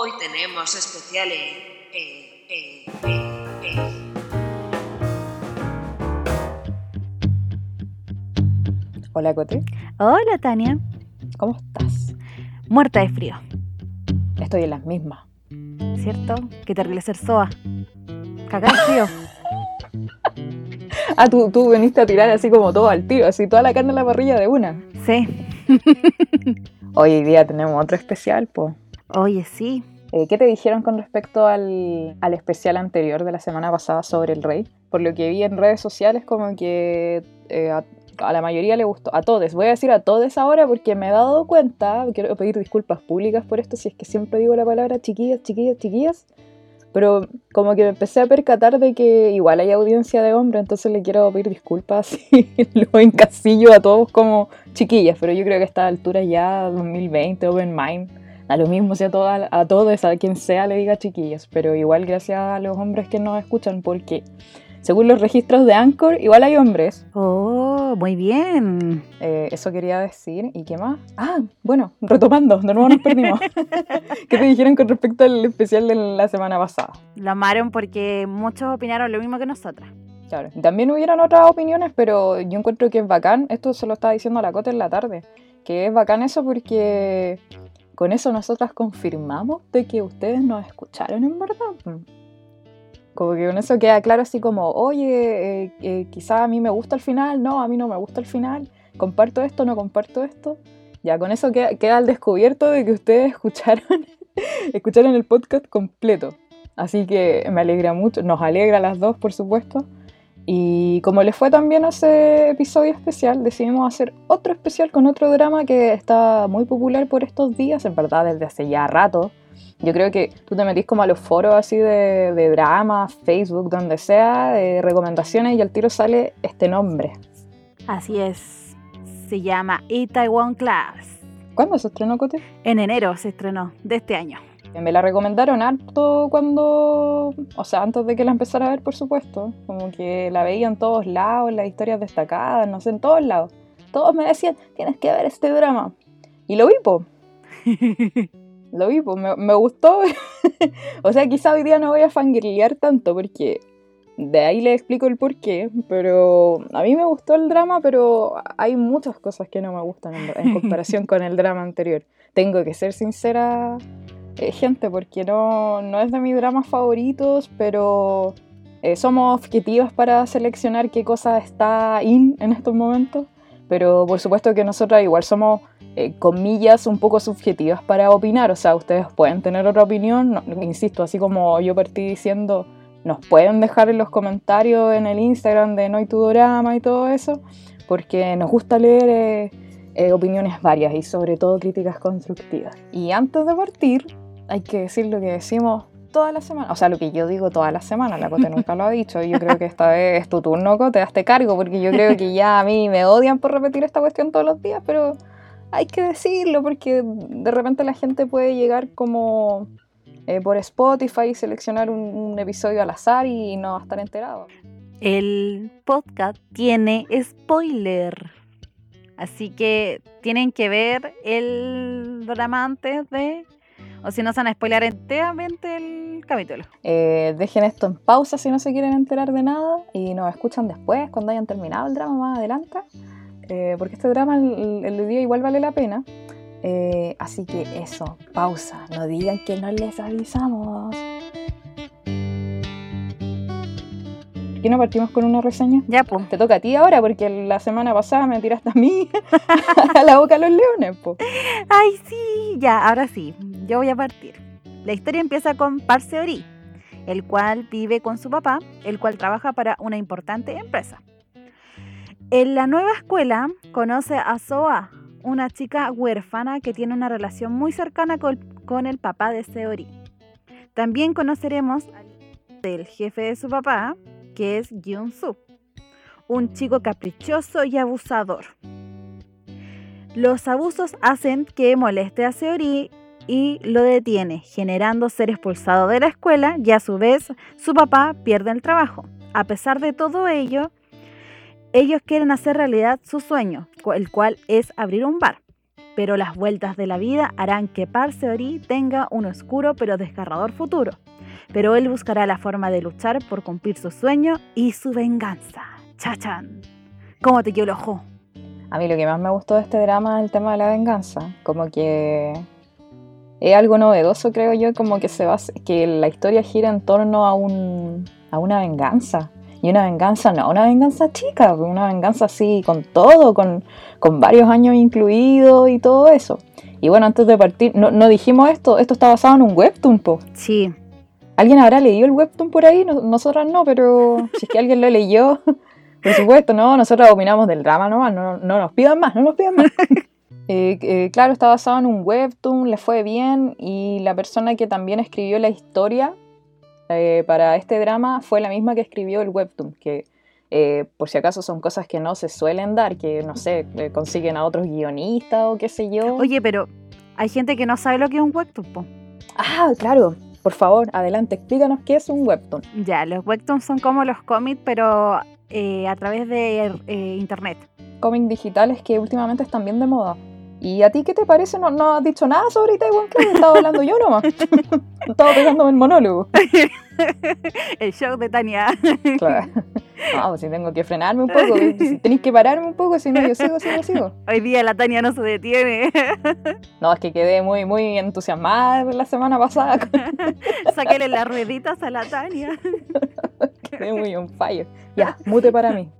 Hoy tenemos especial eh, eh, eh, eh. Hola, Cote. Hola Tania, ¿Cómo estás? muerta de frío, Estoy en las mismas. ¿cierto? Qué terrible ser soa. Cagar frío. Ah, tú, tú viniste a tirar así como todo al tiro, así toda la carne en la parrilla de una. Sí. Hoy día tenemos otro especial, pues. Oye, sí. ¿Qué te dijeron con respecto al, al especial anterior de la semana pasada sobre el rey? Por lo que vi en redes sociales, como que eh, a, a la mayoría le gustó, a todos. Voy a decir a todos ahora porque me he dado cuenta, quiero pedir disculpas públicas por esto, si es que siempre digo la palabra chiquillas, chiquillas, chiquillas. Pero como que me empecé a percatar de que igual hay audiencia de hombres, entonces le quiero pedir disculpas y lo encasillo a todos como chiquillas, pero yo creo que a esta altura ya 2020, Open Mind, a lo mismo si a, toda, a todos, a quien sea le diga chiquillas, pero igual gracias a los hombres que nos escuchan, porque según los registros de Anchor, igual hay hombres. Oh, muy bien. Eh, eso quería decir. ¿Y qué más? Ah, bueno, retomando, de nuevo nos perdimos. ¿Qué te dijeron con respecto al especial de la semana pasada? Lo amaron porque muchos opinaron lo mismo que nosotras. Claro. También hubieran otras opiniones, pero yo encuentro que es bacán. Esto se lo estaba diciendo a la Cota en la tarde. Que es bacán eso porque con eso nosotras confirmamos de que ustedes nos escucharon en verdad. Como que con eso queda claro así como, oye, eh, eh, quizá a mí me gusta el final, no, a mí no me gusta el final, comparto esto, no comparto esto. Ya con eso queda, queda al descubierto de que ustedes escucharon, escucharon el podcast completo. Así que me alegra mucho, nos alegra a las dos, por supuesto. Y como les fue también ese episodio especial, decidimos hacer otro especial con otro drama que está muy popular por estos días, en verdad desde hace ya rato. Yo creo que tú te metís como a los foros así de, de drama, Facebook, donde sea, de recomendaciones y al tiro sale este nombre. Así es. Se llama Itaewon Class. ¿Cuándo se estrenó, Cote? En enero se estrenó de este año. Me la recomendaron harto cuando, o sea, antes de que la empezara a ver, por supuesto. Como que la veía en todos lados, las historias destacadas, no sé, en todos lados. Todos me decían, tienes que ver este drama. Y lo vi, po. Lo vi, pues me, me gustó. o sea, quizá hoy día no voy a fangirlear tanto porque de ahí le explico el por qué. Pero a mí me gustó el drama, pero hay muchas cosas que no me gustan en, en comparación con el drama anterior. Tengo que ser sincera, eh, gente, porque no, no es de mis dramas favoritos, pero eh, somos objetivas para seleccionar qué cosa está in en estos momentos. Pero por supuesto que nosotras igual somos eh, comillas un poco subjetivas para opinar, o sea, ustedes pueden tener otra opinión, no, insisto, así como yo partí diciendo, nos pueden dejar en los comentarios en el Instagram de No hay tu drama y todo eso, porque nos gusta leer eh, eh, opiniones varias y sobre todo críticas constructivas. Y antes de partir, hay que decir lo que decimos toda la semana, o sea, lo que yo digo toda la semana, la Cote nunca lo ha dicho, yo creo que esta vez es tu turno, Cote, hazte cargo, porque yo creo que ya a mí me odian por repetir esta cuestión todos los días, pero hay que decirlo porque de repente la gente puede llegar como eh, por Spotify y seleccionar un, episodio al azar y no estar enterado. El podcast tiene spoiler. Así que tienen que ver el drama antes de... O si no se van a spoiler enteramente el capítulo. Eh, dejen esto en pausa si no se quieren enterar de nada y nos escuchan después cuando hayan terminado el drama más adelante eh, porque este drama el, el, día igual vale la pena. Eh, así que eso, pausa, no digan que no les avisamos. ¿Por qué no partimos con una reseña? Ya, pues. Te toca a ti ahora, porque la semana pasada me tiraste a mí a la boca a los leones, po. Ay, sí, ya, ahora sí, yo voy a partir. La historia empieza con Parseori, el cual vive con su papá, el cual trabaja para una importante empresa. En la nueva escuela conoce a Soa, una chica huérfana que tiene una relación muy cercana con, con el papá de Seori. También conoceremos al jefe de su papá, que es Gyun-soo, un chico caprichoso y abusador. Los abusos hacen que moleste a Seori y lo detiene, generando ser expulsado de la escuela y a su vez su papá pierde el trabajo. A pesar de todo ello, ellos quieren hacer realidad su sueño, el cual es abrir un bar. pero las vueltas de la vida harán que Parseori tenga un oscuro pero desgarrador futuro. Pero él buscará la forma de luchar por cumplir su sueño y su venganza. Chachan. ¿Cómo te quedó el ojo? A mí lo que más me gustó de este drama es el tema de la venganza. Como que es algo novedoso, creo yo, como que se va, que la historia gira en torno a un a una venganza. Y una venganza, no, una venganza chica, una venganza así con todo, con, con varios años incluidos y todo eso. Y bueno, antes de partir, no, no dijimos esto, esto está basado en un webtoon, po. Sí. ¿Alguien habrá leído el webtoon por ahí? No- nosotras no, pero si es que alguien lo leyó, por supuesto, no, nosotras opinamos del drama nomás, no, no nos pidan más, no nos pidan más. Eh, eh, claro, está basado en un webtoon, le fue bien y la persona que también escribió la historia eh, para este drama fue la misma que escribió el webtoon, que eh, por si acaso son cosas que no se suelen dar, que no sé, consiguen a otros guionistas o qué sé yo. Oye, pero hay gente que no sabe lo que es un webtoon, po. Ah, claro, por favor, adelante, explícanos qué es un webtoon. Ya, los webtoons son como los cómics, pero eh, a través de internet. Cómics digitales que últimamente están bien de moda. ¿Y a ti qué te parece? No, no has dicho nada sobre Taiwan Club, estaba hablando yo nomás. estaba pegándome el monólogo. El show de Tania. Claro. No, pues si tengo que frenarme un poco, si tenéis que pararme un poco, si no, yo sigo, sigo, sigo. Hoy día la Tania no se detiene. No, es que quedé muy, muy entusiasmada la semana pasada, Sáquele las rueditas a la Tania. quedé muy on fire. Ya, mute para mí.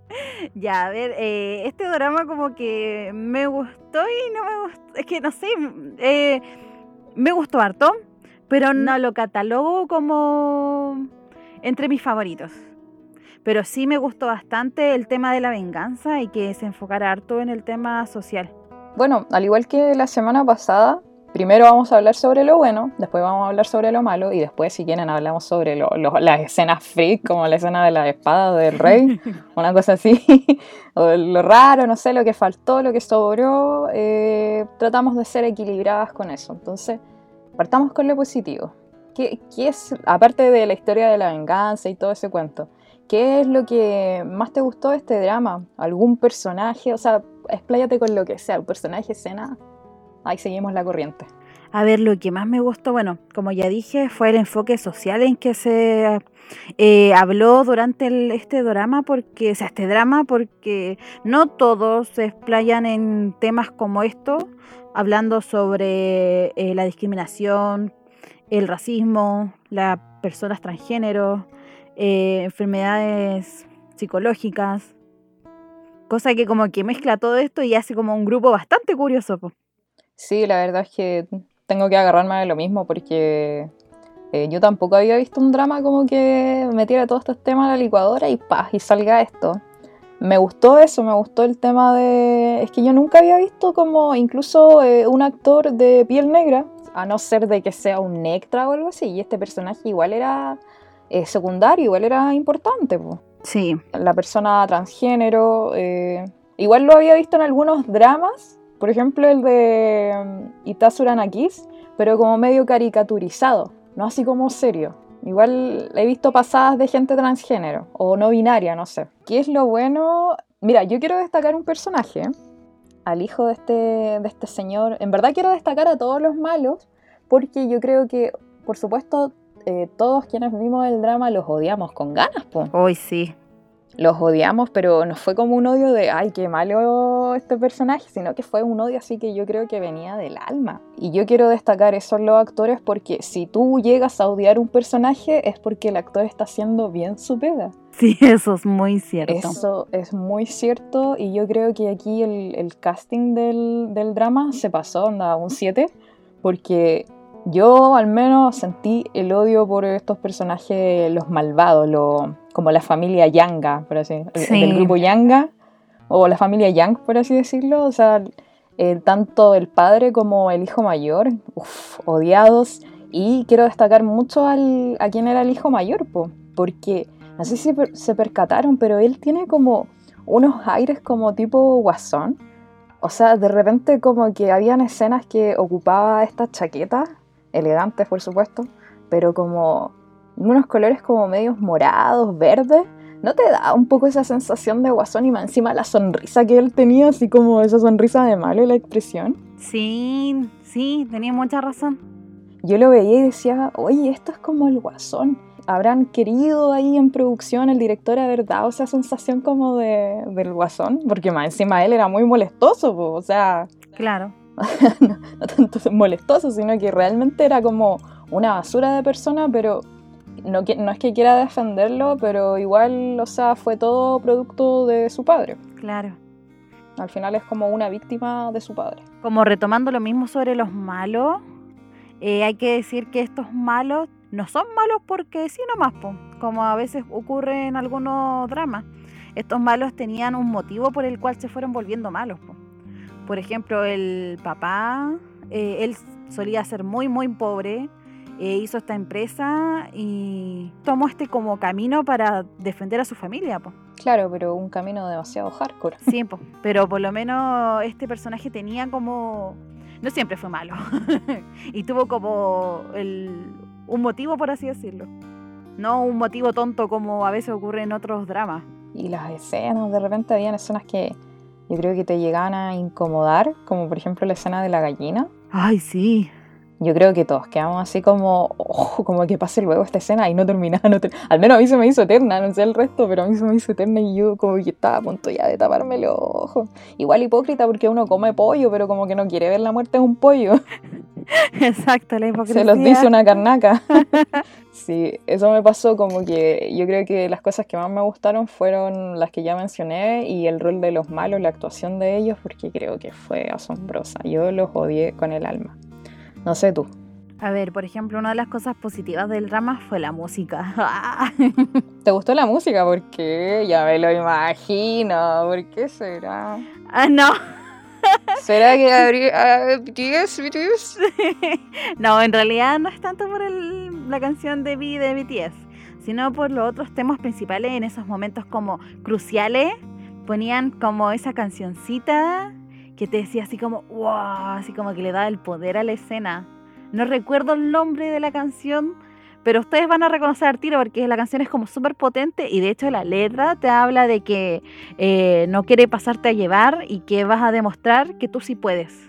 Ya, a ver, eh, este drama como que me gustó y no me gustó. Es que no sé, eh, me gustó harto, pero no lo catalogo como entre mis favoritos. Pero sí me gustó bastante el tema de la venganza y que se enfocara harto en el tema social. Bueno, al igual que la semana pasada, primero vamos a hablar sobre lo bueno, después vamos a hablar sobre lo malo y después, si quieren, hablamos sobre lo- lo- las escenas freak, como la escena de la espada del rey, una cosa así, o lo raro, no sé, lo que faltó, lo que sobró. eh, tratamos de ser equilibradas con eso. Entonces, partamos con lo positivo. ¿Qué, qué es, aparte de la historia de la venganza y todo ese cuento, qué es lo que más te gustó de este drama? ¿Algún personaje? O sea, expláyate con lo que sea, un personaje, escena. Ahí seguimos la corriente. A ver, lo que más me gustó, bueno, como ya dije, fue el enfoque social en que se eh, habló durante este drama, porque, o sea, este drama, porque no todos se explayan en temas como esto, hablando sobre eh, la discriminación, el racismo, las personas transgénero, eh, enfermedades psicológicas, cosa que como que mezcla todo esto y hace como un grupo bastante curioso. Sí, la verdad es que tengo que agarrarme de lo mismo porque eh, yo tampoco había visto un drama como que metiera todos estos temas a la licuadora y pa, y salga esto. Me gustó eso, me gustó el tema de... Es que yo nunca había visto como incluso eh, un actor de piel negra, a no ser de que sea un Nectra o algo así, y este personaje igual era eh, secundario, igual era importante. po Sí, la persona transgénero. igual lo había visto en algunos dramas, por ejemplo el de um, Itasura Nakis, pero como medio caricaturizado, no así como serio. Igual he visto pasadas de gente transgénero o no binaria, no sé. ¿Qué es lo bueno? Mira, yo quiero destacar un personaje, al hijo de este, de este señor. En verdad quiero destacar a todos los malos, porque yo creo que, por supuesto, eh, todos quienes vimos el drama los odiamos con ganas, po hoy sí. Los odiamos, pero no fue como un odio de, ay, qué malo este personaje, sino que fue un odio así que yo creo que venía del alma. Y yo quiero destacar eso en los actores porque si tú llegas a odiar un personaje es porque el actor está haciendo bien su pega. Sí, eso es muy cierto. Eso es muy cierto y yo creo que aquí el, el casting del, del drama se pasó, onda, un 7, porque yo al menos sentí el odio por estos personajes, los malvados, lo, como la familia Yanga, por así el- Sí. del grupo Yanga, o la familia Yang, por así decirlo, o sea, eh, tanto el padre como el hijo mayor, uf, odiados, y quiero destacar mucho al, a quién era el hijo mayor, po, porque no sé si per- se percataron, pero él tiene como unos aires como tipo guasón. O sea, de repente como que habían escenas que ocupaba estas chaquetas, elegantes por supuesto, pero como unos colores como medios morados, verdes. ¿No te da un poco esa sensación de guasón y más encima la sonrisa que él tenía, así como esa sonrisa de malo y la expresión? Sí, sí, tenía mucha razón. Yo lo veía y decía, oye, esto es como el guasón. ¿Habrán querido ahí en producción el director haber dado esa sensación como de, del guasón? Porque más encima él era muy molestoso, po, o sea, Claro. no, no tanto molestoso, sino que realmente era como una basura de persona, pero no es que quiera defenderlo, pero igual, o sea, fue todo producto de su padre. Claro. Al final es como una víctima de su padre. Como retomando lo mismo sobre los malos, eh, hay que decir que estos malos no son malos porque sí nomás, po, como a veces ocurre en algunos dramas. Estos malos tenían un motivo por el cual se fueron volviendo malos. po. Por ejemplo, el papá, eh, él solía ser muy, muy pobre, eh, hizo esta empresa y tomó este como camino para defender a su familia. po. Claro, pero un camino demasiado hardcore. Sí, po, pero por lo menos este personaje tenía como... No siempre fue malo. y tuvo como el- un motivo, por así decirlo. No un motivo tonto como a veces ocurre en otros dramas. Y las escenas, de repente habían escenas que yo creo que te llegaban a incomodar, como por ejemplo la escena de la gallina. Ay, sí. Yo creo que todos quedamos así como, "Oh, como que pase luego esta escena y no terminaba. No ter- Al menos a mí se me hizo eterna, no sé el resto, pero a mí se me hizo eterna y yo como que estaba a punto ya de taparme los ojos. Igual hipócrita porque uno come pollo, pero como que no quiere ver la muerte de un pollo. Exacto, la hipocresía. Se los dice una carnaca. sí, eso me pasó como que yo creo que las cosas que más me gustaron fueron las que ya mencioné y el rol de los malos, la actuación de ellos, porque creo que fue asombrosa. Yo los odié con el alma. No sé tú. A ver, por ejemplo, una de las cosas positivas del drama fue la música. ¿Te gustó la música? ¿Por qué? Ya me lo imagino. ¿Por qué será? ah, no. ¿Será que habría... ah, BTS, BTS? no, en realidad no es tanto por el- la canción de V de BTS, sino por los otros temas principales en esos momentos como cruciales. Ponían como esa cancioncita que te decía así como, wow, así como que le da el poder a la escena. No recuerdo el nombre de la canción, pero ustedes van a reconocer al tiro porque la canción es como súper potente y de hecho la letra te habla de que eh, no quiere pasarte a llevar y que vas a demostrar que tú sí puedes.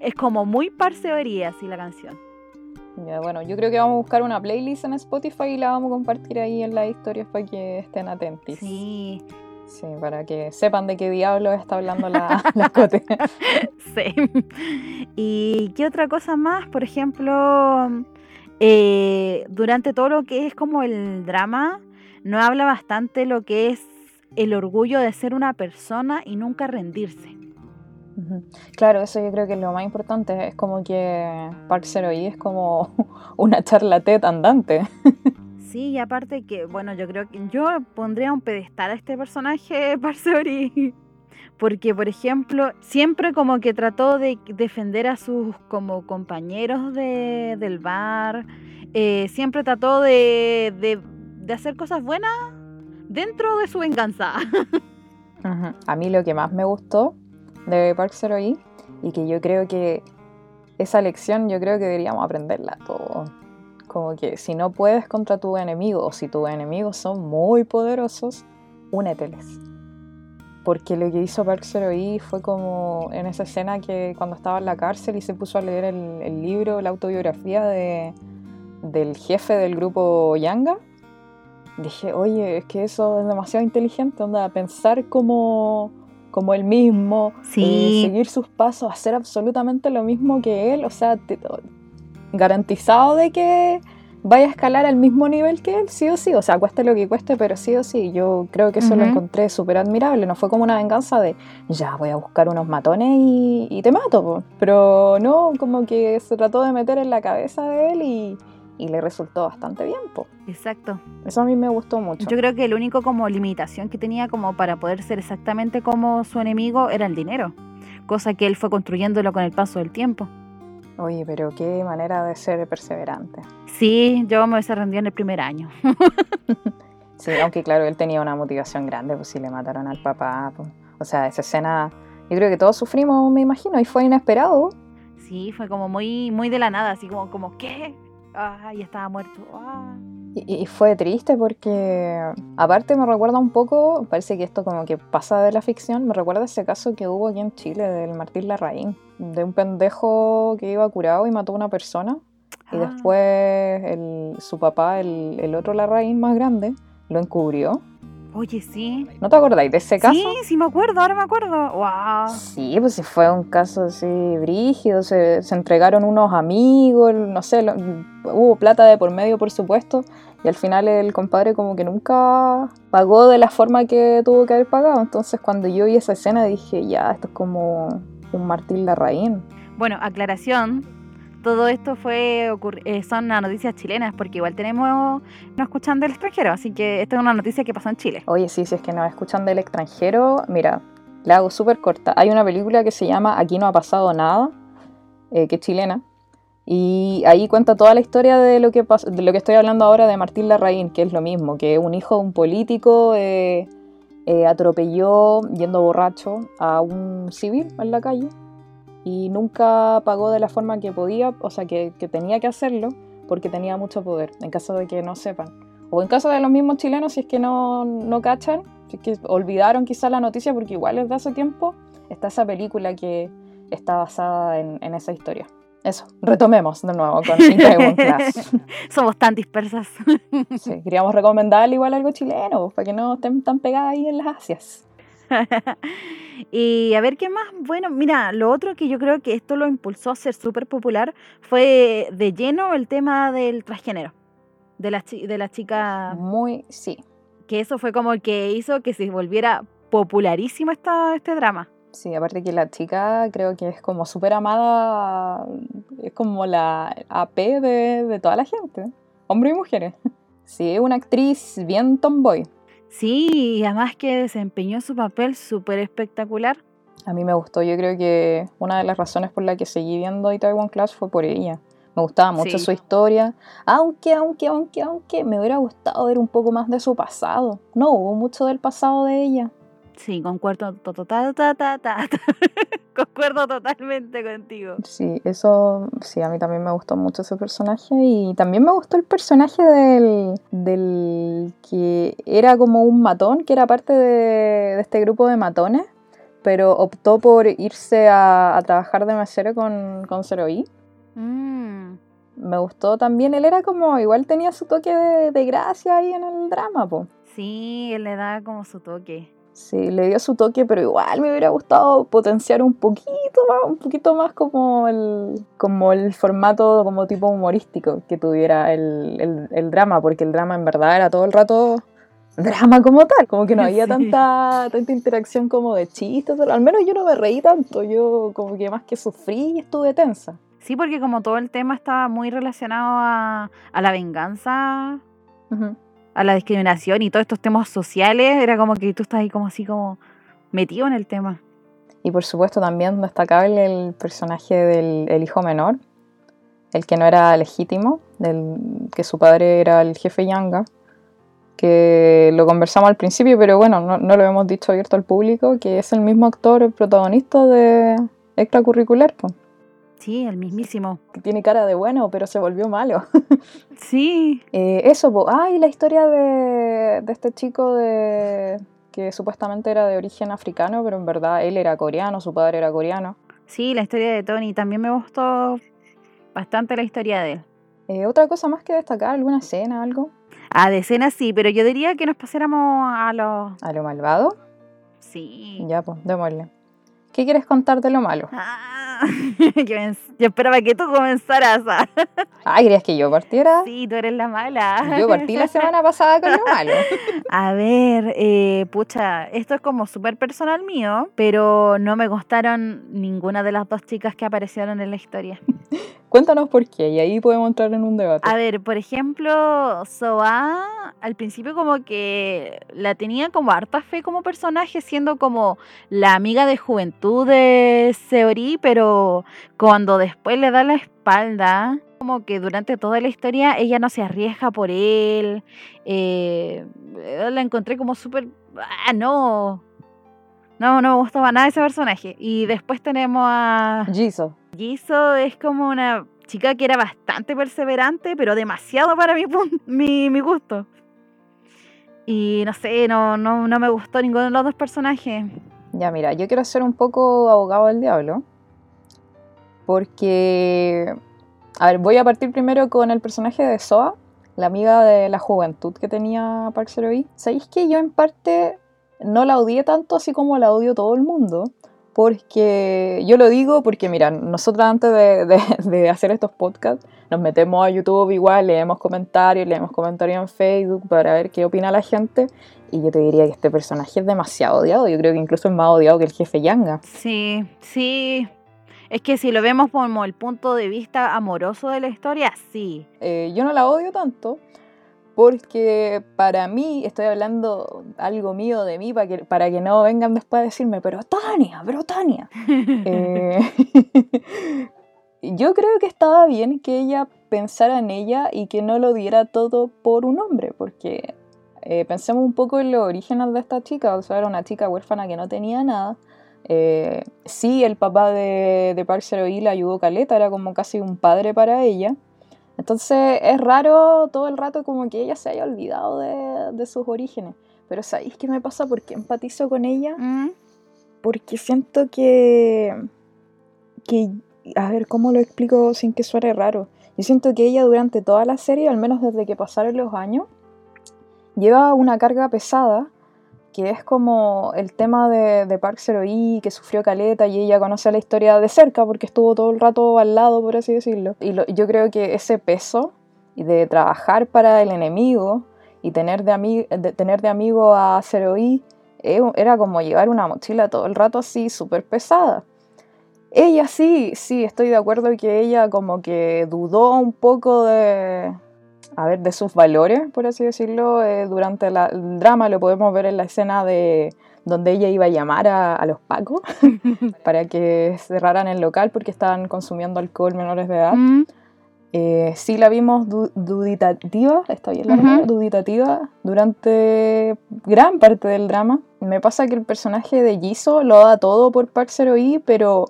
Es como muy parcería así la canción. Ya, bueno, yo creo que vamos a buscar una playlist en Spotify y la vamos a compartir ahí en las historias para que estén atentos. Sí, Sí, para que sepan de qué diablos está hablando la, la Cote. sí. ¿Y qué otra cosa más? Por ejemplo, eh, durante todo lo que es como el drama, no habla bastante lo que es el orgullo de ser una persona y nunca rendirse. Claro, eso yo creo que es lo más importante. Es como que Park es como una charlateta andante. Sí, y aparte que, bueno, yo creo que yo pondría un pedestal a este personaje, Parceori. Porque, por ejemplo, siempre como que trató de defender a sus como compañeros de, del bar. eh, siempre trató de, de, hacer cosas buenas dentro de su venganza. A mí lo que más me gustó de Park y que yo creo que esa lección yo creo que deberíamos aprenderla todos. Como que si no puedes contra tu enemigo o si tus enemigos son muy poderosos, úneteles. Porque lo que hizo Park Sero-hee fue como en esa escena que cuando estaba en la cárcel y se puso a leer el, el libro, la autobiografía de, del jefe del grupo Yanga. Dije, oye, es que eso es demasiado inteligente, onda, pensar como, como él mismo, Sí. eh, seguir sus pasos, hacer absolutamente lo mismo que él, o sea, te- garantizado de que vaya a escalar al mismo nivel que él, sí o sí, o sea, cueste lo que cueste, pero sí o sí, yo creo que eso lo encontré súper admirable, no fue como una venganza de, ya voy a buscar unos matones y, y te mato, po. pero no, como que se trató de meter en la cabeza de él y, y le resultó bastante bien, po. Exacto. eso a mí me gustó mucho. Yo creo que el único como limitación que tenía como para poder ser exactamente como su enemigo era el dinero. Cosa que él fue construyéndolo con el paso del tiempo. Oye, pero qué manera de ser perseverante. Sí, yo me hubiese rendido en el primer año. Sí, aunque claro, él tenía una motivación grande, pues si le mataron al papá. pues. O sea, esa escena, yo creo que todos sufrimos, me imagino, y fue inesperado. Sí, fue como muy, muy de la nada, así como, como ¿qué? Ah, y estaba muerto. Ah. Y, y fue triste porque, aparte me recuerda un poco, parece que esto como que pasa de la ficción, me recuerda ese caso que hubo aquí en Chile del Martín Larraín, de un pendejo que iba curado y mató a una persona. Y Ah. después el- su papá, el, el otro Larraín más grande, lo encubrió. Oye, sí. ¿No te acordáis de ese caso? Sí, sí me acuerdo, ahora me acuerdo. ¡Wow! Sí, pues fue un caso así brígido, se, se entregaron unos amigos, no sé, lo- hubo plata de por medio, por supuesto, y al final el compadre como que nunca pagó de la forma que tuvo que haber pagado, entonces cuando yo vi esa escena dije, ya, esto es como un Martín Larraín. Bueno, aclaración. Todo esto fue eh, son las noticias chilenas, porque igual tenemos no escuchan del extranjero, así que esta es una noticia que pasó en Chile. Oye, sí, si es que nos escuchan del extranjero, mira, la hago súper corta. Hay una película que se llama Aquí no ha pasado nada, eh, que es chilena, y ahí cuenta toda la historia de lo que de lo que estoy hablando ahora de Martín Larraín, que es lo mismo, que un hijo de un político eh, eh, atropelló yendo borracho a un civil en la calle y nunca pagó de la forma que podía, o sea, que, que tenía que hacerlo porque tenía mucho poder, en caso de que no sepan. O en caso de los mismos chilenos, si es que no, no cachan, si es que olvidaron quizá la noticia, porque igual desde hace tiempo está esa película que está basada en, en esa historia. Eso, retomemos de nuevo con Itaewon Class. Somos tan dispersas. Sí, queríamos recomendarle igual algo chileno, para que no estén tan pegadas ahí en las Asias. y a ver qué más. Bueno, mira, lo otro que yo creo que esto lo impulsó a ser súper popular fue de lleno el tema del transgénero. De la, de la chica. Muy, sí, Que eso fue como el que hizo que se volviera popularísimo esta, este drama. Sí, aparte que la chica creo que es como súper amada, es como la AP de, de toda la gente, hombres y mujeres. Sí, una actriz bien tomboy. Sí, y además que desempeñó su papel súper espectacular. A mí me gustó, yo creo que una de las razones por la que seguí viendo Itaewon Class fue por ella. Me gustaba mucho Sí. su historia, aunque, aunque, aunque, aunque me hubiera gustado ver un poco más de su pasado. No hubo mucho del pasado de ella. Sí, concuerdo, concuerdo totalmente contigo. Sí, eso, sí, a mí también me gustó mucho ese personaje y también me gustó el personaje del, del que era como un matón, que era parte de, de este grupo de matones, pero optó por irse a, a trabajar de mesero con, con Zero I. Mm, Me gustó también, él era como, igual tenía su toque de, de gracia ahí en el drama, po. sí, él le da como su toque. Sí, le dio su toque, pero igual me hubiera gustado potenciar un poquito más, un poquito más como el, como el formato como tipo humorístico que tuviera el, el- el drama, porque el drama en verdad era todo el rato drama como tal, como que no había Sí. tanta, tanta interacción como de chistes, al menos yo no me reí tanto, yo como que más que sufrí y estuve tensa. Sí, porque como todo el tema estaba muy relacionado a, a la venganza. A la discriminación y todos estos temas sociales, era como que tú estás ahí como así como metido en el tema. Y por supuesto también destacable el personaje del el hijo menor, el que no era legítimo, del, que su padre era el jefe Yanga, que lo conversamos al principio, pero bueno, no, no lo hemos dicho abierto al público, que es el mismo actor, el protagonista de extracurricular, po, Sí, el mismísimo. que tiene cara de bueno, pero se volvió malo. Sí, Eh, eso, po. ah, y la historia de, de este chico de que supuestamente era de origen africano, pero en verdad él era coreano, su padre era coreano. sí, la historia de Tony. También me gustó bastante la historia de él. Eh, ¿Otra cosa más que destacar? ¿Alguna escena, algo? A decenas sí, pero yo diría que nos pasáramos a los... ¿A lo malvado? Sí. Ya, pues, démosle. ¿Qué quieres contar de lo malo? Ah, yo, esperaba que tú comenzaras a... Ah, ¿querías que yo partiera? Sí, tú eres la mala. Yo partí la semana pasada con lo malo. A ver, eh, pucha, esto es como súper personal mío, pero no me gustaron ninguna de las dos chicas que aparecieron en la historia. Cuéntanos por qué, y ahí podemos entrar en un debate. A ver, por ejemplo, Soa al principio como que la tenía como harta fe como personaje, siendo como la amiga de juventud de Seori, pero cuando después le da la espalda, como que durante toda la historia ella no se arriesga por él, eh, la encontré como súper... Ah, no. No, no me gustaba nada ese personaje. Y después tenemos a... Jisoo. Jisoo es como una chica que era bastante perseverante, pero demasiado para mi, mi, mi gusto. Y no sé, no, no, no me gustó ninguno de los dos personajes. Ya, mira, yo quiero ser un poco abogado del diablo. Porque. A ver, voy a partir primero con el personaje de Soa, la amiga de la juventud que tenía Park Seo-hee. ¿Sabéis que yo en parte no la odié tanto así como la odio todo el mundo? Porque yo lo digo porque, mira, nosotros antes de, de- de hacer estos podcasts nos metemos a YouTube igual, leemos comentarios, leemos comentarios en Facebook para ver qué opina la gente. Y yo te diría que este personaje es demasiado odiado. Yo creo que incluso es más odiado que el jefe Yanga. Sí, sí. Es que si lo vemos como el punto de vista amoroso de la historia, sí. Eh, yo no la odio tanto porque para mí, estoy hablando algo mío de mí para que, para que no vengan después a decirme, pero Tania, pero Tania. Eh, yo creo que estaba bien que ella pensara en ella y que no lo diera todo por un hombre, porque eh, pensemos un poco en los orígenes de esta chica, o sea, era una chica huérfana que no tenía nada. Eh, sí, el papá de, de Park la ayudó caleta, era como casi un padre para ella. Entonces es raro todo el rato como que ella se haya olvidado de, de sus orígenes. Pero ¿sabéis qué me pasa? Porque empatizo con ella Mm, porque siento que, que, a ver, ¿cómo lo explico sin que suene raro? Yo siento que ella durante toda la serie, al menos desde que pasaron los años, lleva una carga pesada, que es como el tema de, de Park Seo-hee, que sufrió caleta y ella conoce la historia de cerca porque estuvo todo el rato al lado, por así decirlo. Y yo creo que ese peso de trabajar para el enemigo y tener de, tener de amigo a Seo-hee eh, era como llevar una mochila todo el rato así, súper pesada. Ella sí, sí, estoy de acuerdo que ella como que dudó un poco de, a ver, de sus valores, por así decirlo, eh, durante la- el drama. Lo podemos ver en la escena de donde ella iba a llamar a, a los pacos para que cerraran el local porque estaban consumiendo alcohol menores de edad. mm, Eh, sí la vimos du- duditativa, está bien la Ujú. palabra? duditativa durante gran parte del drama. Me pasa que el personaje de Jisoo lo da todo por Park pero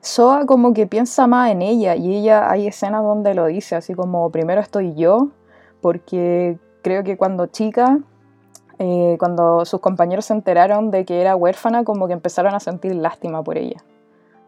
Soa como que piensa más en ella y ella hay escenas donde lo dice, así como primero estoy yo, porque creo que cuando chica, eh, cuando sus compañeros se enteraron de que era huérfana, como que empezaron a sentir lástima por ella.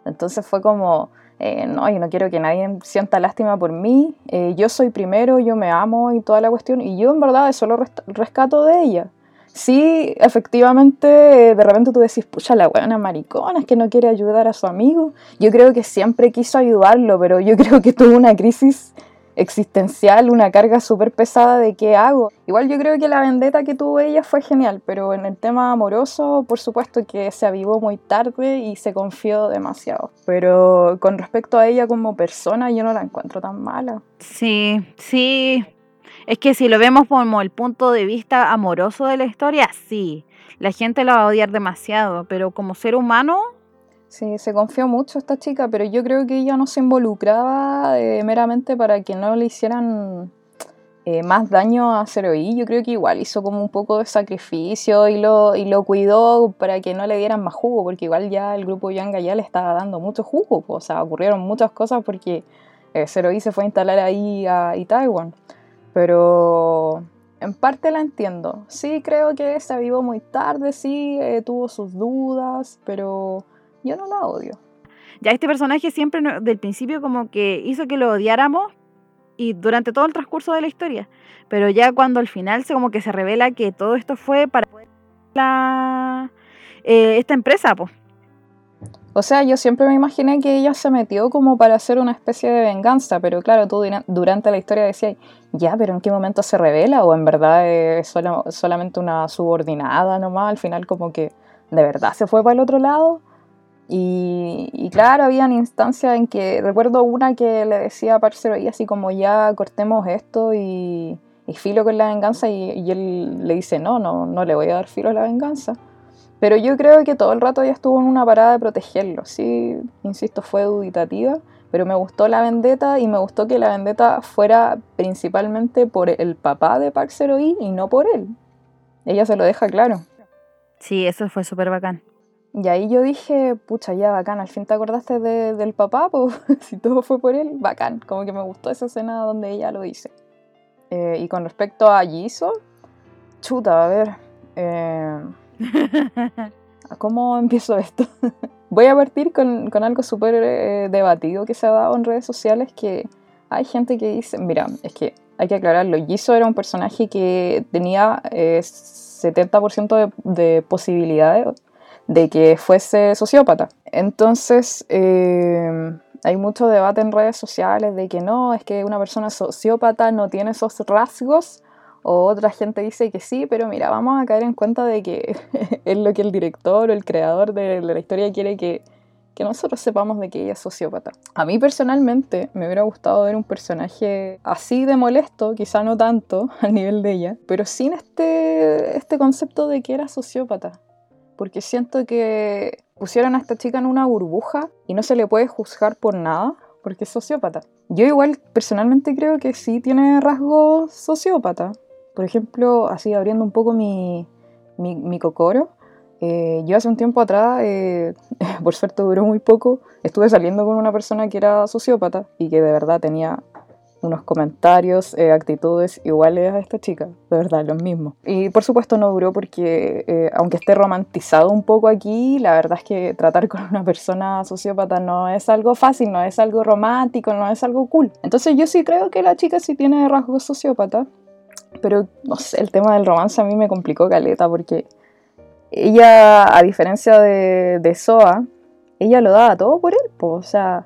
Entonces fue como, eh, no, yo no quiero que nadie sienta lástima por mí, eh, yo soy primero, yo me amo y toda la cuestión, y yo en verdad eso lo rescato de ella. Sí, efectivamente, eh, de repente tú decís, pucha, la buena maricona, es que no quiere ayudar a su amigo. Yo creo que siempre quiso ayudarlo, pero yo creo que tuvo una crisis existencial, una carga súper pesada de qué hago. Igual yo creo que la vendetta que tuvo ella fue genial, pero en el tema amoroso, por supuesto que se avivó muy tarde y se confió demasiado. Pero con respecto a ella como persona, yo no la encuentro tan mala. Sí, sí. Es que si lo vemos como el punto de vista amoroso de la historia, sí. La gente la va a odiar demasiado, pero como ser humano, Sí, se confió mucho esta chica, pero yo creo que ella no se involucraba eh, meramente para que no le hicieran eh, más daño a Zeroí. Yo creo que igual hizo como un poco de sacrificio y lo, y lo cuidó para que no le dieran más jugo, porque igual ya el grupo Yanga ya le estaba dando mucho jugo. po. O sea, ocurrieron muchas cosas porque eh, Zeroí se fue a instalar ahí a Itaewon. Pero en parte la entiendo. Sí, creo que se avivó muy tarde, sí, eh, tuvo sus dudas, pero yo no la odio. ya este personaje siempre del principio como que hizo que lo odiáramos y durante todo el transcurso de la historia. Pero ya cuando al final se como que se revela que todo esto fue para poder la eh, esta empresa, pues. O sea, yo siempre me imaginé que ella se metió como para hacer una especie de venganza, pero claro, tú dura- durante la historia decías, ya, pero ¿en qué momento se revela? ¿O en verdad es solo- solamente una subordinada nomás? Al final como que de verdad se fue para el otro lado. Y, y claro, habían instancias en que recuerdo una que le decía a Parcero y así como ya cortemos esto y, filo con la venganza y, él le dice no, no, no le voy a dar filo a la venganza. Pero yo creo que todo el rato ella estuvo en una parada de protegerlo. Sí, insisto, fue duditativa, pero me gustó la vendetta y me gustó que la vendetta fuera principalmente por el papá de Seo-hee y no por él. Ella se lo deja claro. Sí, eso fue súper bacán. Y ahí yo dije, pucha, ya bacán, al fin te acordaste de- del papá, pues si todo fue por él, bacán. Como que me gustó esa escena donde ella lo dice. Eh, y con respecto a Jisoo, chuta, a ver, eh, ¿cómo empiezo esto? Voy a partir con, con algo súper eh, debatido que se ha dado en redes sociales, que hay gente que dice, mira, es que hay que aclararlo, Jisoo era un personaje que tenía eh, 70% de, de posibilidades de que fuese sociópata. Entonces, eh, hay mucho debate en redes sociales de que no, es que una persona sociópata no tiene esos rasgos, o otra gente dice que sí, pero mira, vamos a caer en cuenta de que es lo que el director o el creador de, la historia quiere que, que nosotros sepamos de que ella es sociópata. A mí personalmente me hubiera gustado ver un personaje así de molesto, quizá no tanto al nivel de ella, pero sin este, este concepto de que era sociópata porque siento que pusieron a esta chica en una burbuja y no se le puede juzgar por nada porque es sociópata. Yo igual personalmente creo que sí tiene rasgos sociópata. Por ejemplo, así abriendo un poco mi, mi, mi cocoro, eh, yo hace un tiempo atrás, eh, por suerte duró muy poco, estuve saliendo con una persona que era sociópata y que de verdad tenía unos comentarios, eh, actitudes iguales a esta chica, de verdad, los mismos. Y por supuesto no duró porque, eh, aunque esté romantizado un poco aquí, la verdad es que tratar con una persona sociópata no es algo fácil, no es algo romántico, no es algo cool. Entonces yo sí creo que la chica sí tiene rasgos sociópata, pero no sé, el tema del romance a mí me complicó caleta porque ella, a diferencia de, de Soa, ella lo daba todo por él, pues, o sea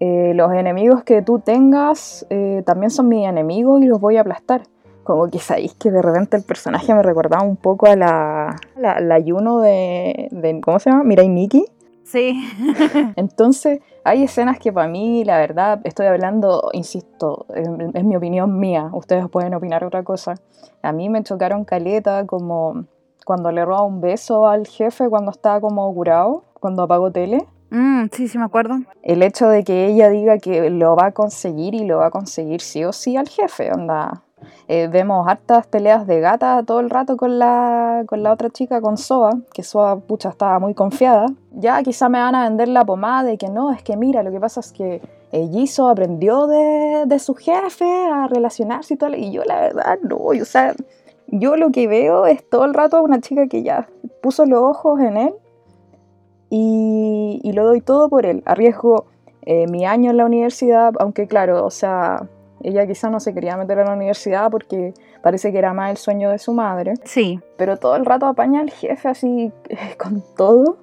eh, los enemigos que tú tengas eh, también son mis enemigos y los voy a aplastar. Como que sabéis que de repente el personaje me recordaba un poco a la, la, la Yuno de, de, ¿Cómo se llama? Mirai Nikki. Sí. Entonces, hay escenas que para mí, la verdad, estoy hablando, insisto, es, es mi opinión mía, ustedes pueden opinar otra cosa. A mí me chocaron caleta como cuando le roba un beso al jefe cuando estaba como curado, cuando apagó tele. Mm, sí, sí me acuerdo. El hecho de que ella diga que lo va a conseguir y lo va a conseguir sí o sí al jefe, onda. Eh, vemos hartas peleas de gata todo el rato con la, con la otra chica, con Soa, que Soa, pucha, estaba muy confiada. Ya quizá me van a vender la pomada de que no, es que mira, lo que pasa es que eh, Jisoo aprendió de, de, su jefe a relacionarse y todo, y yo la verdad no, o sea, yo lo que veo es todo el rato una chica que ya puso los ojos en él y, y, lo doy todo por él. Arriesgo eh, mi año en la universidad, aunque claro, o sea, ella quizá no se quería meter a la universidad porque parece que era más el sueño de su madre. Sí. Pero todo el rato apaña al jefe así con todo,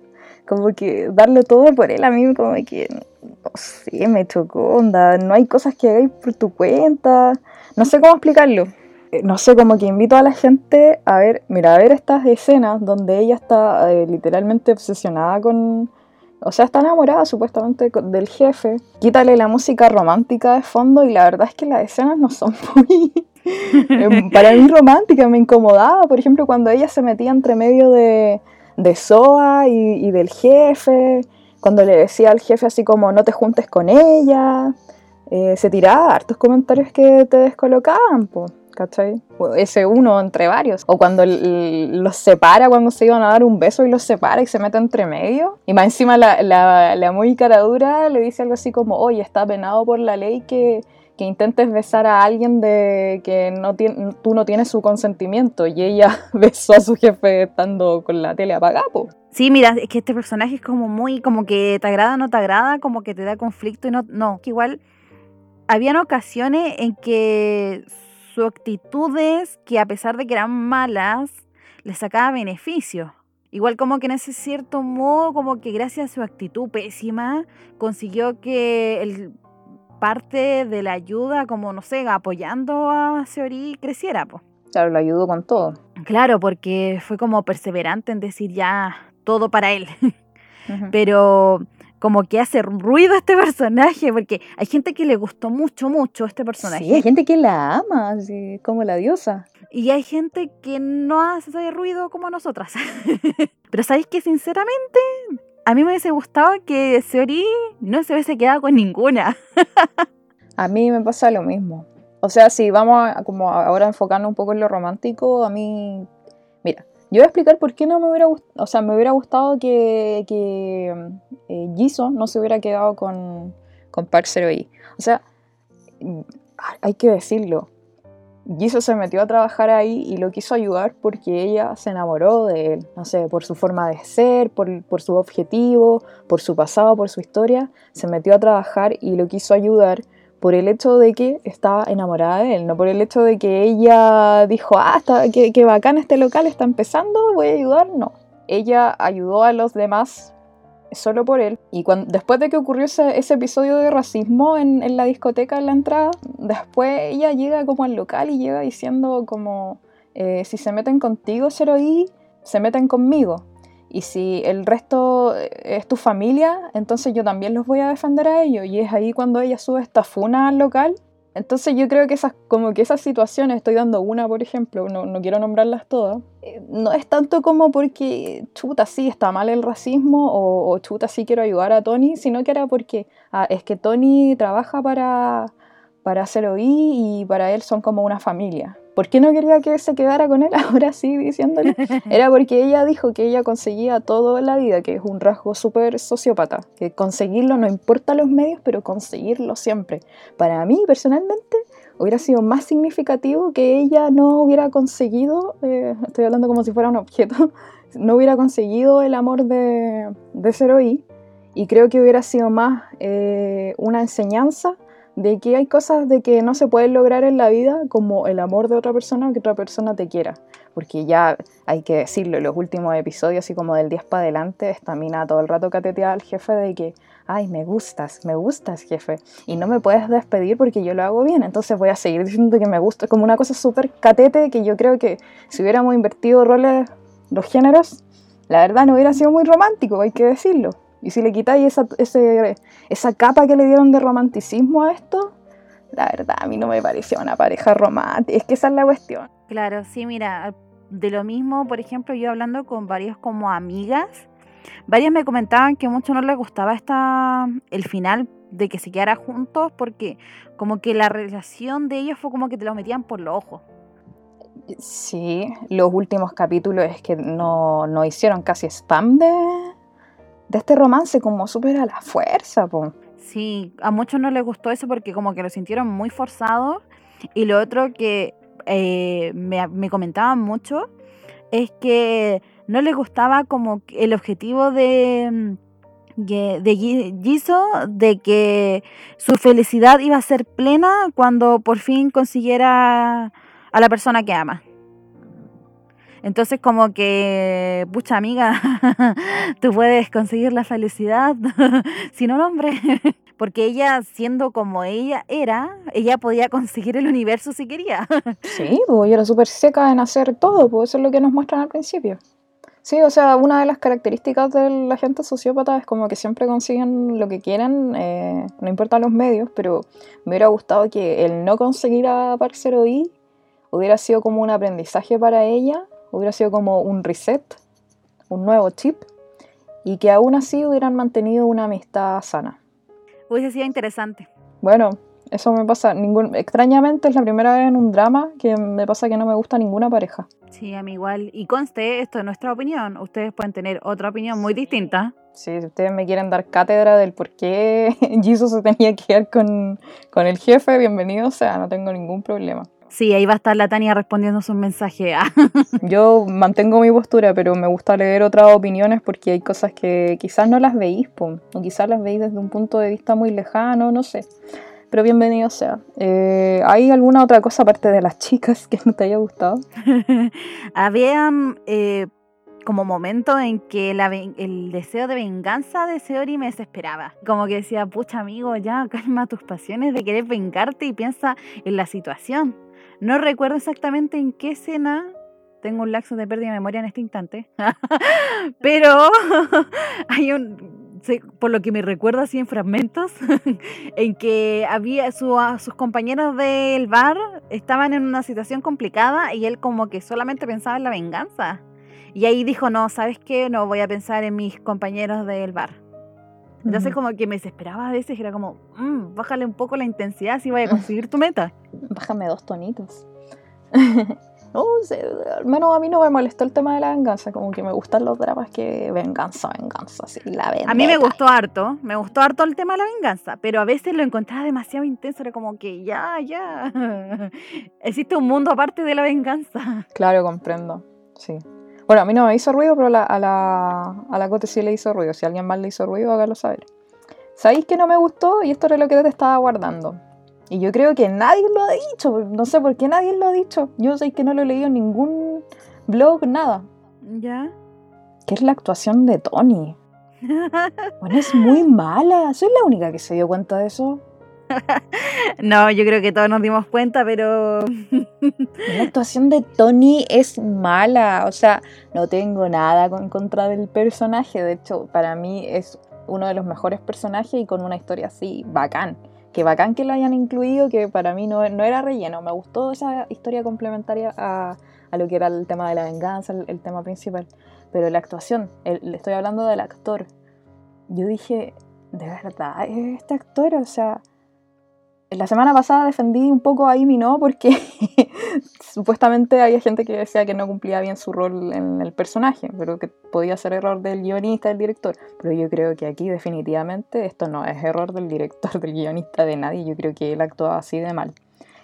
como que darlo todo por él a mí como que, no sé, me chocó, onda, no hay cosas que hagáis por tu cuenta, no sé cómo explicarlo no sé, como que invito a la gente a ver, mira, a ver estas escenas donde ella está eh, literalmente obsesionada con, o sea, está enamorada supuestamente del jefe. Quítale la música romántica de fondo y la verdad es que las escenas no son muy, para mí románticas, me incomodaba, por ejemplo, cuando ella se metía entre medio de, de Soa y, del jefe, cuando le decía al jefe así como no te juntes con ella. Eh, se tiraba hartos comentarios que te descolocaban, pues. ¿Cachai? Ese uno entre varios. O cuando los separa, cuando se iban a dar un beso y los separa y se mete entre medio. Y más encima la, la, la muy le dice algo así como, oye, está penado por la ley que, que intentes besar a alguien de que no tiene, tú no tienes su consentimiento. Y ella besó a su jefe estando con la tele apagada, po. Sí, mira, es que este personaje es como muy, como que te agrada, no te agrada, como que te da conflicto y no, no. Que igual, habían ocasiones en que sus actitudes, que a pesar de que eran malas, le sacaba beneficio. Igual como que en ese cierto modo, como que gracias a su actitud pésima, consiguió que el parte de la ayuda, como no sé, apoyando a Seori, creciera. Po. Claro, lo ayudó con todo. Claro, porque fue como perseverante en decir ya todo para él. Uh -huh. Pero como que hace ruido este personaje, porque hay gente que le gustó mucho, mucho este personaje. Sí, hay gente que la ama, así como la diosa. Y hay gente que no hace ruido como nosotras. Pero sabéis que sinceramente, a mí me hubiese gustado que Seori no se hubiese quedado con ninguna. a mí me pasa lo mismo. O sea, si vamos a, como ahora enfocando un poco en lo romántico, a mí, mira, Yo voy a explicar por qué no me hubiera gustado, o sea, me hubiera gustado que, que eh, no se hubiera quedado con, con Park. O sea, mm, hay que decirlo, Jisoo se metió a trabajar ahí y lo quiso ayudar porque ella se enamoró de él, no sé, por su forma de ser, por, por, su objetivo, por su pasado, por su historia, se metió a trabajar y lo quiso ayudar por el hecho de que estaba enamorada de él, no por el hecho de que ella dijo, ah, está, que bacán este local está empezando, voy a ayudar, no. Ella ayudó a los demás solo por él. Y cuando, después de que ocurrió ese, episodio de racismo en, la discoteca en la entrada, después ella llega como al local y llega diciendo como, eh, si se meten contigo, Zeroí, se meten conmigo. Y si el resto es tu familia, entonces yo también los voy a defender a ellos. Y es ahí cuando ella sube esta funa al local. Entonces yo creo que esas, como que esas situaciones, estoy dando una por ejemplo, no, no quiero nombrarlas todas, eh, no es tanto como porque chuta sí está mal el racismo o, o chuta sí quiero ayudar a Tony, sino que era porque ah, es que Tony trabaja para, para hacer oír y para él son como una familia. ¿Por qué no quería que se quedara con él ahora sí diciéndole? Era porque ella dijo que ella conseguía todo en la vida, que es un rasgo súper sociópata, que conseguirlo no importa los medios, pero conseguirlo siempre. Para mí, personalmente, hubiera sido más significativo que ella no hubiera conseguido, eh, estoy hablando como si fuera un objeto, no hubiera conseguido el amor de, de Zeroí, y creo que hubiera sido más eh, una enseñanza de que hay cosas de que no se pueden lograr en la vida, como el amor de otra persona o que otra persona te quiera. Porque ya hay que decirlo, en los últimos episodios, así como del 10 para adelante, esta mina todo el rato catetea al jefe de que, ay, me gustas, me gustas, jefe, y no me puedes despedir porque yo lo hago bien, entonces voy a seguir diciendo que me gusta, como una cosa súper catete que yo creo que si hubiéramos invertido roles, los géneros, la verdad no hubiera sido muy romántico, hay que decirlo. Y si le quitáis esa, ese, esa capa que le dieron de romanticismo a esto, la verdad a mí no me parecía una pareja romántica. Es que esa es la cuestión. Claro, sí, mira, de lo mismo, por ejemplo, yo hablando con varias como amigas, varias me comentaban que mucho no les gustaba esta, el final de que se quedara juntos porque como que la relación de ellos fue como que te lo metían por los ojos. Sí, los últimos capítulos es que no, no hicieron casi spam de, de este romance como súper a la fuerza, po. Sí, a muchos no les gustó eso porque como que lo sintieron muy forzado. Y lo otro que eh, me, me, comentaban mucho es que no les gustaba como el objetivo de, de Jisoo de que su felicidad iba a ser plena cuando por fin consiguiera a la persona que ama. Entonces como que, pucha amiga, tú puedes conseguir la felicidad sin un hombre. Porque ella, siendo como ella era, ella podía conseguir el universo si quería. Sí, pues era súper seca en hacer todo, pues eso es lo que nos muestran al principio. Sí, o sea, una de las características de la gente sociópata es como que siempre consiguen lo que quieren, eh, no importa los medios, pero me hubiera gustado que el no conseguir a Seo-hee hubiera sido como un aprendizaje para ella hubiera sido como un reset, un nuevo chip, y que aún así hubieran mantenido una amistad sana. Hubiese sido interesante. Bueno, eso me pasa. Ningún, extrañamente es la primera vez en un drama que me pasa que no me gusta ninguna pareja. Sí, a mí igual. Y conste, esto es nuestra opinión. Ustedes pueden tener otra opinión muy distinta. Sí, si ustedes me quieren dar cátedra del por qué Jesus se tenía que quedar con, con el jefe, bienvenido o sea, no tengo ningún problema. Sí, ahí va a estar la Tania respondiendo sus mensajes. Yo mantengo mi postura, pero me gusta leer otras opiniones porque hay cosas que quizás no las veis, o quizás las veis desde un punto de vista muy lejano, no sé. Pero bienvenido sea. Eh, ¿Hay alguna otra cosa aparte de las chicas que no te haya gustado? Habían eh, como momentos en que la, el deseo de venganza de Seori me desesperaba. Como que decía, pucha amigo, ya calma tus pasiones de querer vengarte y piensa en la situación. No recuerdo exactamente en qué escena. Tengo un laxo de pérdida de memoria en este instante. Pero hay un. Por lo que me recuerdo así en fragmentos, en que había su, sus compañeros del bar estaban en una situación complicada y él como que solamente pensaba en la venganza. Y ahí dijo, no, ¿sabes qué? No voy a pensar en mis compañeros del bar. Entonces como que me desesperaba a veces, era como, mmm, bájale un poco la intensidad si vaya a conseguir tu meta. Bájame dos tonitos. No sé, al menos a mí no me molestó el tema de la venganza, como que me gustan los dramas que venganza, venganza, así, la A mí me vendetta. gustó harto, me gustó harto el tema de la venganza, pero a veces lo encontraba demasiado intenso, era como que ya, ya. Existe un mundo aparte de la venganza. Claro, comprendo, sí. Bueno, a mí no me hizo ruido, pero la- a la, a la Cote sí le hizo ruido. Si a alguien más le hizo ruido, hágalo saber. ¿Sabéis que no me gustó? Y esto era lo que te estaba guardando. Y yo creo que nadie lo ha dicho. No sé por qué nadie lo ha dicho. Yo sé que no lo he leído en ningún blog, nada. ¿Ya? Que es la actuación de Tony. Bueno, es muy mala. Soy la única que se dio cuenta de eso. No, yo creo que todos nos dimos cuenta, pero La actuación de Tony es mala. O sea, no tengo nada en contra del personaje. De hecho, para mí es uno de los mejores personajes y con una historia así bacán. Que bacán que lo hayan incluido, que para mí no, no era relleno. Me gustó esa historia complementaria a, a lo que era el tema de la venganza, el, el tema principal. Pero la actuación, le estoy hablando del actor. Yo dije, ¿de verdad es este actor? O sea, la semana pasada defendí un poco a Amy, ¿no? Porque supuestamente había gente que decía que no cumplía bien su rol en el personaje, pero que podía ser error del guionista, del director. Pero yo creo que aquí definitivamente esto no es error del director, del guionista, de nadie. Yo creo que él actuaba así de mal.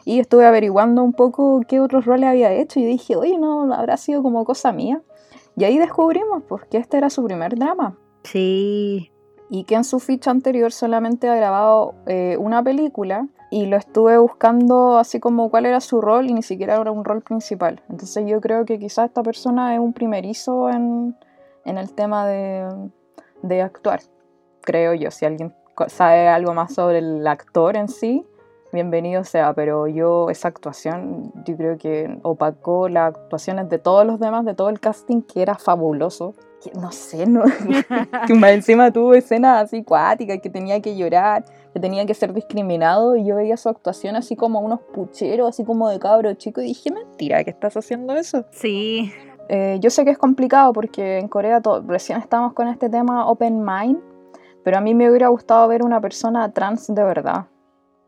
Y estuve averiguando un poco qué otros roles había hecho y dije, oye, no, habrá sido como cosa mía. Y ahí descubrimos pues, que este era su primer drama sí. Y que en su ficha anterior solamente ha grabado eh, una película y lo estuve buscando así como cuál era su rol y ni siquiera era un rol principal. Entonces yo creo que quizás esta persona es un primerizo en, en el tema de, de actuar, creo yo. Si alguien sabe algo más sobre el actor en sí, bienvenido sea, pero yo esa actuación yo creo que opacó las actuaciones de todos los demás, de todo el casting, que era fabuloso. Que no sé, no, que más encima tuvo escenas así cuáticas, que tenía que llorar, que tenía que ser discriminado, y yo veía su actuación así como unos pucheros, así como de cabro chico, y dije, mentira, que estás haciendo eso. Sí. Eh, yo sé que es complicado porque en Corea recién estamos con este tema Open Mind, pero a mí me hubiera gustado ver una persona trans de verdad,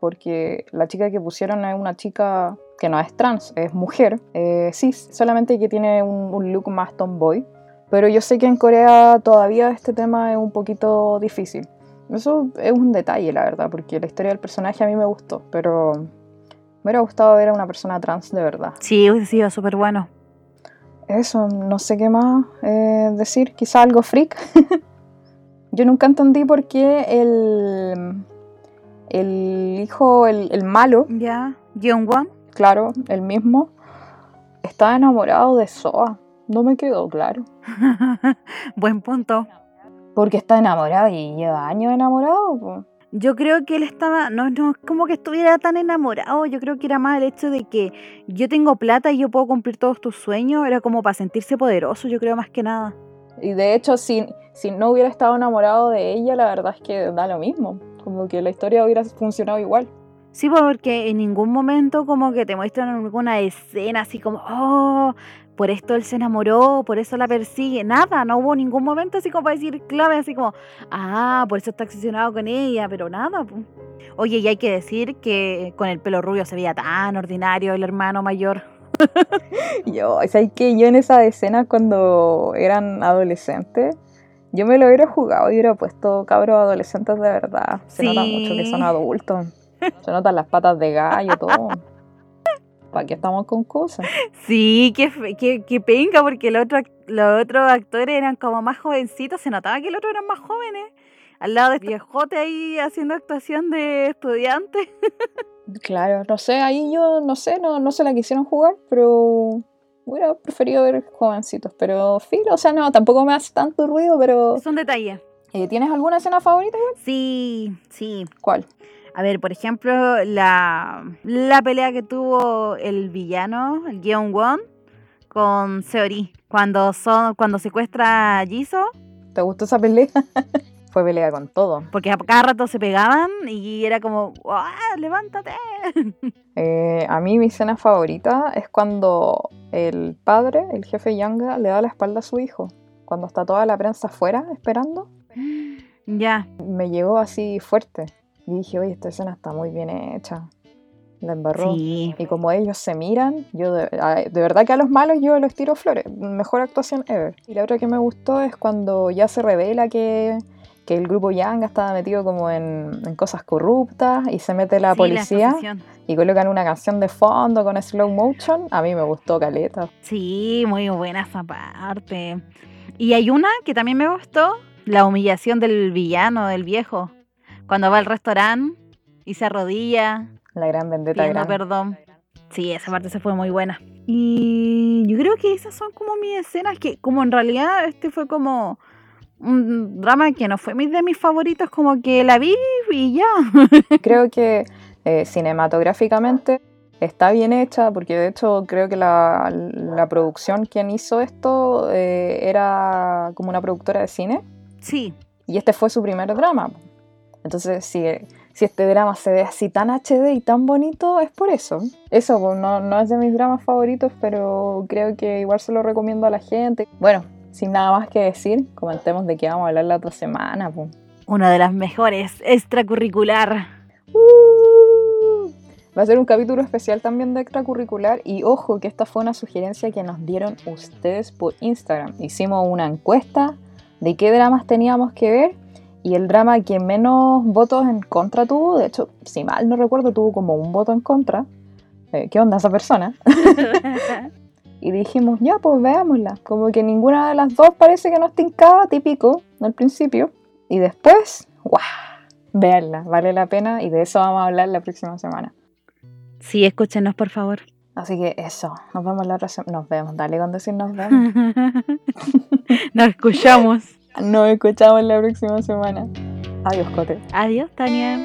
porque la chica que pusieron es una chica que no es trans, es mujer, eh, sí, solamente que tiene un, un look más tomboy, pero yo sé que en Corea todavía este tema es un poquito difícil. Eso es un detalle, la verdad, porque la historia del personaje a mí me gustó, pero me hubiera gustado ver a una persona trans de verdad. Sí, hubiese sido súper bueno. Eso, no sé qué más eh, decir, quizá algo freak. Yo nunca entendí por qué el, el hijo, el, el malo, ¿Ya? Won claro, el mismo, estaba enamorado de Soa. No me quedó claro. Buen punto. Porque está enamorado y lleva años enamorado. Yo creo que él estaba, no, no es como que estuviera tan enamorado, yo creo que era más el hecho de que yo tengo plata y yo puedo cumplir todos tus sueños, era como para sentirse poderoso, yo creo más que nada. Y de hecho, si, si no hubiera estado enamorado de ella, la verdad es que da lo mismo. Como que la historia hubiera funcionado igual. Sí, porque en ningún momento como que te muestran alguna escena así como, oh, por esto él se enamoró, por eso la persigue, nada, no hubo ningún momento así como para decir clave, así como, ah, por eso está obsesionado con ella, pero nada. po. Oye, y hay que decir que con el pelo rubio se veía tan ordinario el hermano mayor. Yo, ¿sabes que Yo en esa escena cuando eran adolescentes, yo me lo hubiera jugado y hubiera puesto cabros adolescentes de verdad. Se nota Sí. mucho que son adultos. Se notan las patas de gallo, todo. ¿Para qué estamos con cosas? Sí, qué, fe- qué, qué penca, porque los otros los otros actores eran como más jovencitos, se notaba que los otros eran más jóvenes. Al lado de este viejote ahí haciendo actuación de estudiante. Claro, no sé, ahí yo no sé, no, no se la quisieron jugar, pero hubiera preferido ver jovencitos. Pero filo, o sea, no, tampoco me hace tanto ruido, pero. Es un detalle. eh, ¿Tienes alguna escena favorita? igual? Sí, sí. ¿Cuál? A ver, por ejemplo, la, la pelea que tuvo el villano, el Yeon Won, con Seori. Cuando, son, cuando secuestra a Jisoo, ¿Te gustó esa pelea? Fue pelea con todo. porque a cada rato se pegaban y era como, ¡ah, levántate! Eh, a mí mi escena favorita es cuando el padre, el jefe Yanga, le da la espalda a su hijo. Cuando está toda la prensa afuera esperando, Ya, me llegó así fuerte. Y dije, oye, esta escena está muy bien hecha. La embarró. Sí. Y como ellos se miran, yo de, de verdad que a los malos yo les tiro flores. Mejor actuación ever. Y la otra que me gustó es cuando ya se revela que, que el grupo Yanga estaba metido como en, en cosas corruptas y se mete la Sí, policía y colocan una canción de fondo con slow motion. A mí me gustó caleta. Sí, muy buena esa parte. Y hay una que también me gustó, la humillación del villano, del viejo, cuando va al restaurante y se arrodilla La gran vendetta gran. perdón. Sí, esa parte se fue muy buena. Y yo creo que esas son como mis escenas que, como en realidad este fue como un drama que no fue de mis favoritos, como que la vi y ya. Creo que eh, cinematográficamente está bien hecha, porque de hecho creo que la, la producción quien hizo esto eh, era como una productora de cine Sí, y este fue su primer drama. Entonces, si, si este drama se ve así tan HD y tan bonito, es por eso. Eso pues, no, no es de mis dramas favoritos, pero creo que igual se lo recomiendo a la gente. Bueno, sin nada más que decir, comentemos de qué vamos a hablar la otra semana. pues. una de las mejores, extracurricular. Uh, Va a ser un capítulo especial también de extracurricular y ojo que esta fue una sugerencia que nos dieron ustedes por Instagram. Hicimos una encuesta de qué dramas teníamos que ver y el drama que menos votos en contra tuvo, de hecho, si mal no recuerdo, tuvo como un voto en contra. Eh, ¿Qué onda esa persona? Y dijimos, ya, pues veámosla. Como que ninguna de las dos parece que nos tincaba, típico, al principio. Y después, ¡guau! Veanla, vale la pena y de eso vamos a hablar la próxima semana. Sí, escúchenos, por favor. Así que eso, nos vemos la otra semana. Nos vemos, dale con decir nos vemos. Nos escuchamos. Nos escuchamos la próxima semana. Adiós, Cote. Adiós, Tania.